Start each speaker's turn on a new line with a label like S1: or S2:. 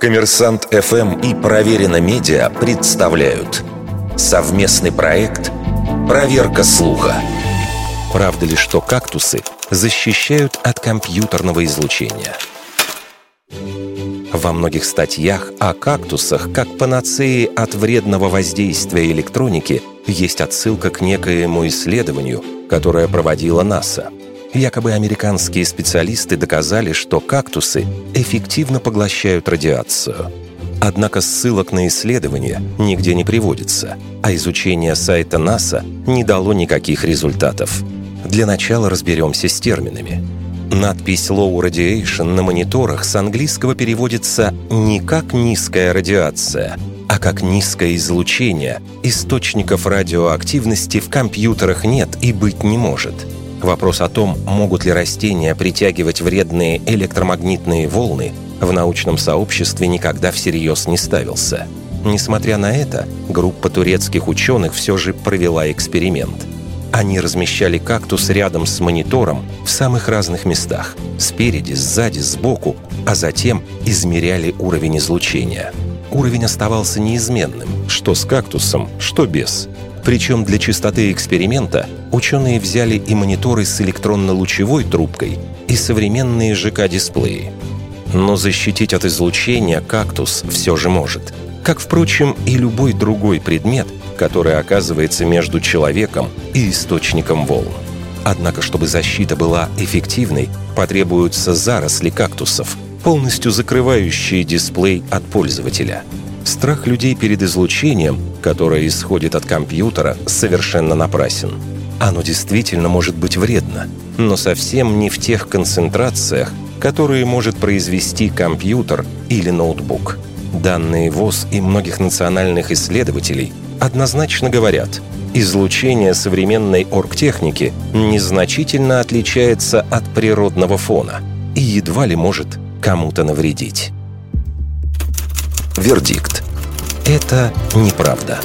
S1: Коммерсант ФМ и Проверено Медиа представляют совместный проект «Проверка слуха». Правда ли, что кактусы защищают от компьютерного излучения? Во многих статьях о кактусах как панацеи от вредного воздействия электроники есть отсылка к некоему исследованию, которое проводила НАСА – Якобы американские специалисты доказали, что кактусы эффективно поглощают радиацию. Однако ссылок на исследования нигде не приводится, а изучение сайта НАСА не дало никаких результатов. Для начала разберемся с терминами. Надпись «Low Radiation» на мониторах с английского переводится не как «низкая радиация», а как «низкое излучение». Источников радиоактивности в компьютерах нет и быть не может – Вопрос о том, могут ли растения притягивать вредные электромагнитные волны, в научном сообществе никогда всерьез не ставился. Несмотря на это, группа турецких ученых все же провела эксперимент. Они размещали кактус рядом с монитором в самых разных местах – спереди, сзади, сбоку, а затем измеряли уровень излучения. Уровень оставался неизменным, что с кактусом, что без – причем для чистоты эксперимента ученые взяли и мониторы с электронно-лучевой трубкой, и современные ЖК-дисплеи. Но защитить от излучения кактус все же может. Как, впрочем, и любой другой предмет, который оказывается между человеком и источником волн. Однако, чтобы защита была эффективной, потребуются заросли кактусов, полностью закрывающие дисплей от пользователя – Страх людей перед излучением, которое исходит от компьютера, совершенно напрасен. Оно действительно может быть вредно, но совсем не в тех концентрациях, которые может произвести компьютер или ноутбук. Данные ВОЗ и многих национальных исследователей однозначно говорят, излучение современной оргтехники незначительно отличается от природного фона и едва ли может кому-то навредить. Вердикт. Это неправда.